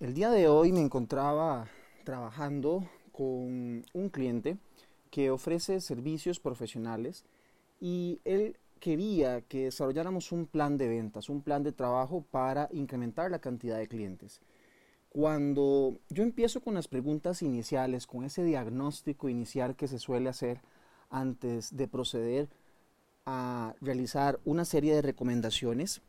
El día de hoy me encontraba trabajando con un cliente que ofrece servicios profesionales y él quería que desarrolláramos un plan de ventas, un plan de trabajo para incrementar la cantidad de clientes. Cuando yo empiezo con las preguntas iniciales, con ese diagnóstico inicial que se suele hacer antes de proceder a realizar una serie de recomendaciones,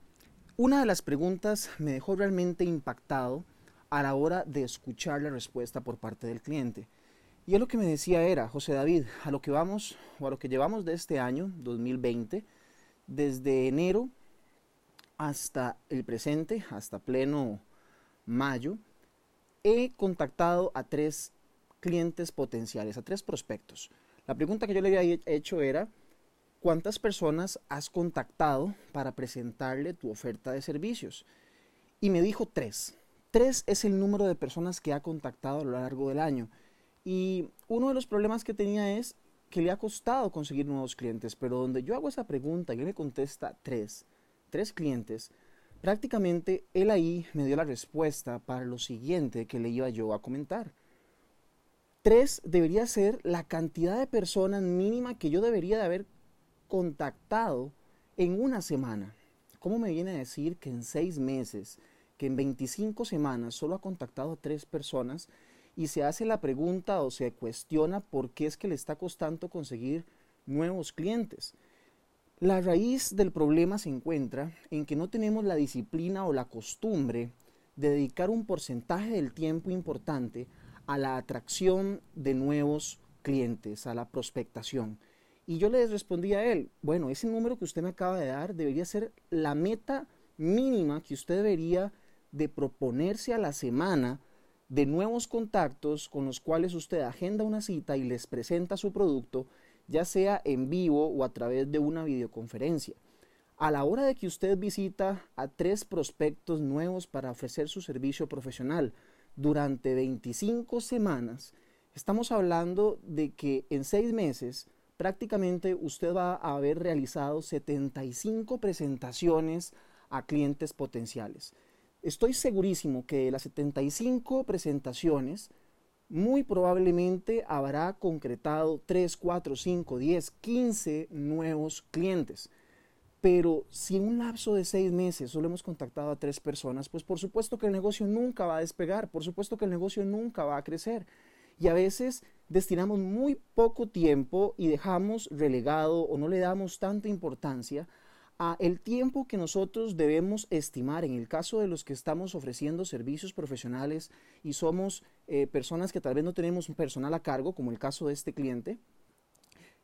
una de las preguntas me dejó realmente impactado a la hora de escuchar la respuesta por parte del cliente. Y él lo que me decía era, José David, a lo que vamos o a lo que llevamos de este año 2020, desde enero hasta el presente, hasta pleno mayo, he contactado a tres clientes potenciales, a tres prospectos. La pregunta que yo le había hecho era, ¿cuántas personas has contactado para presentarle tu oferta de servicios? Y me dijo tres. Tres es el número de personas que ha contactado a lo largo del año. Y uno de los problemas que tenía es que le ha costado conseguir nuevos clientes, pero donde yo hago esa pregunta y él me contesta tres, tres clientes, prácticamente él ahí me dio la respuesta para lo siguiente que le iba yo a comentar. Tres debería ser la cantidad de personas mínima que yo debería de haber contactado en una semana. ¿Cómo me viene a decir que en seis meses que en 25 semanas solo ha contactado a tres personas y se hace la pregunta o se cuestiona por qué es que le está costando conseguir nuevos clientes. La raíz del problema se encuentra en que no tenemos la disciplina o la costumbre de dedicar un porcentaje del tiempo importante a la atracción de nuevos clientes, a la prospectación. Y yo le respondí a él, bueno, ese número que usted me acaba de dar debería ser la meta mínima que usted debería de proponerse a la semana de nuevos contactos con los cuales usted agenda una cita y les presenta su producto, ya sea en vivo o a través de una videoconferencia. A la hora de que usted visita a tres prospectos nuevos para ofrecer su servicio profesional durante 25 semanas, estamos hablando de que en seis meses prácticamente usted va a haber realizado 75 presentaciones a clientes potenciales. Estoy segurísimo que de las 75 presentaciones, muy probablemente habrá concretado 3, 4, 5, 10, 15 nuevos clientes. Pero si en un lapso de seis meses solo hemos contactado a tres personas, pues por supuesto que el negocio nunca va a despegar, por supuesto que el negocio nunca va a crecer. Y a veces destinamos muy poco tiempo y dejamos relegado o no le damos tanta importancia a el tiempo que nosotros debemos estimar en el caso de los que estamos ofreciendo servicios profesionales y somos eh, personas que tal vez no tenemos personal a cargo, como el caso de este cliente,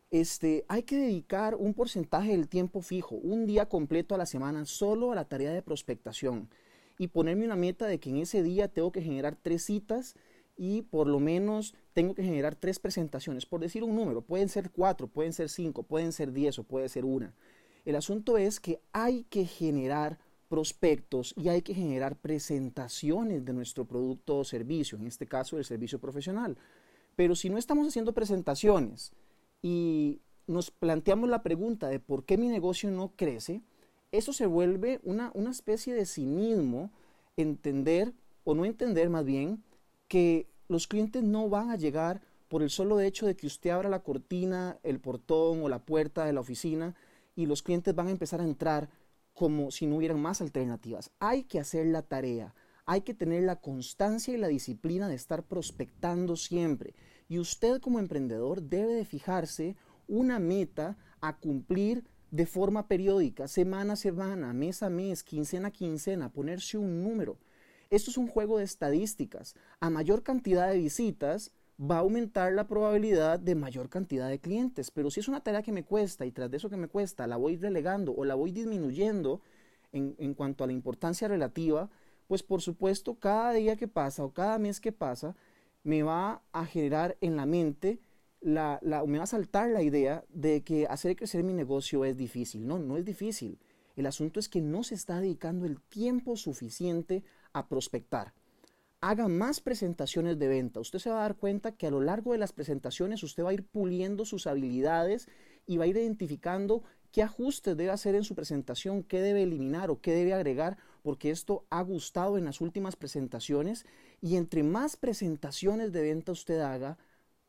este, hay que dedicar un porcentaje del tiempo fijo, un día completo a la semana, solo a la tarea de prospectación y ponerme una meta de que en ese día tengo que generar tres citas y por lo menos tengo que generar tres presentaciones, por decir un número, pueden ser cuatro, pueden ser cinco, pueden ser diez o puede ser una. El asunto es que hay que generar prospectos y hay que generar presentaciones de nuestro producto o servicio, en este caso el servicio profesional. Pero si no estamos haciendo presentaciones y nos planteamos la pregunta de por qué mi negocio no crece, eso se vuelve una, una especie de cinismo, entender o no entender más bien que los clientes no van a llegar por el solo hecho de que usted abra la cortina, el portón o la puerta de la oficina y los clientes van a empezar a entrar como si no hubieran más alternativas. Hay que hacer la tarea, hay que tener la constancia y la disciplina de estar prospectando siempre. Y usted como emprendedor debe de fijarse una meta a cumplir de forma periódica, semana a semana, mes a mes, quincena a quincena, ponerse un número. Esto es un juego de estadísticas. A mayor cantidad de visitas, va a aumentar la probabilidad de mayor cantidad de clientes. Pero si es una tarea que me cuesta y tras de eso que me cuesta la voy relegando o la voy disminuyendo en, en cuanto a la importancia relativa, pues por supuesto cada día que pasa o cada mes que pasa me va a generar en la mente la, la, me va a saltar la idea de que hacer crecer mi negocio es difícil. No, no es difícil. El asunto es que no se está dedicando el tiempo suficiente a prospectar haga más presentaciones de venta. Usted se va a dar cuenta que a lo largo de las presentaciones usted va a ir puliendo sus habilidades y va a ir identificando qué ajustes debe hacer en su presentación, qué debe eliminar o qué debe agregar, porque esto ha gustado en las últimas presentaciones y entre más presentaciones de venta usted haga,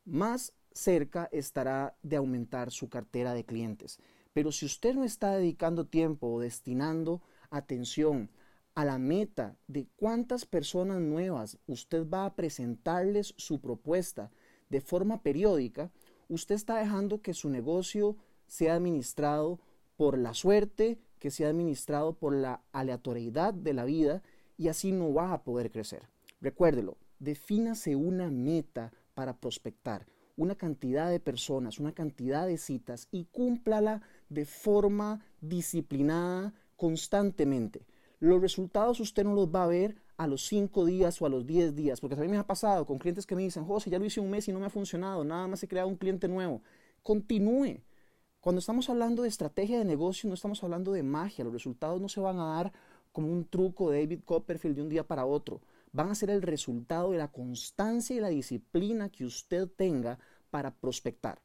más cerca estará de aumentar su cartera de clientes. Pero si usted no está dedicando tiempo o destinando atención a la meta de cuántas personas nuevas usted va a presentarles su propuesta de forma periódica, usted está dejando que su negocio sea administrado por la suerte, que sea administrado por la aleatoriedad de la vida y así no va a poder crecer. Recuérdelo, defínase una meta para prospectar, una cantidad de personas, una cantidad de citas y cúmplala de forma disciplinada constantemente. Los resultados usted no los va a ver a los 5 días o a los 10 días, porque también me ha pasado con clientes que me dicen, José, ya lo hice un mes y no me ha funcionado, nada más he creado un cliente nuevo. Continúe. Cuando estamos hablando de estrategia de negocio, no estamos hablando de magia, los resultados no se van a dar como un truco de David Copperfield de un día para otro. Van a ser el resultado de la constancia y la disciplina que usted tenga para prospectar.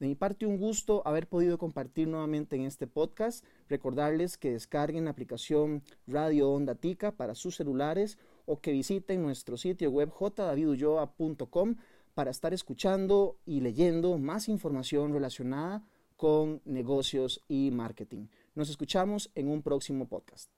De mi parte, un gusto haber podido compartir nuevamente en este podcast. Recordarles que descarguen la aplicación Radio Onda Tica para sus celulares o que visiten nuestro sitio web jdaviduyoa.com para estar escuchando y leyendo más información relacionada con negocios y marketing. Nos escuchamos en un próximo podcast.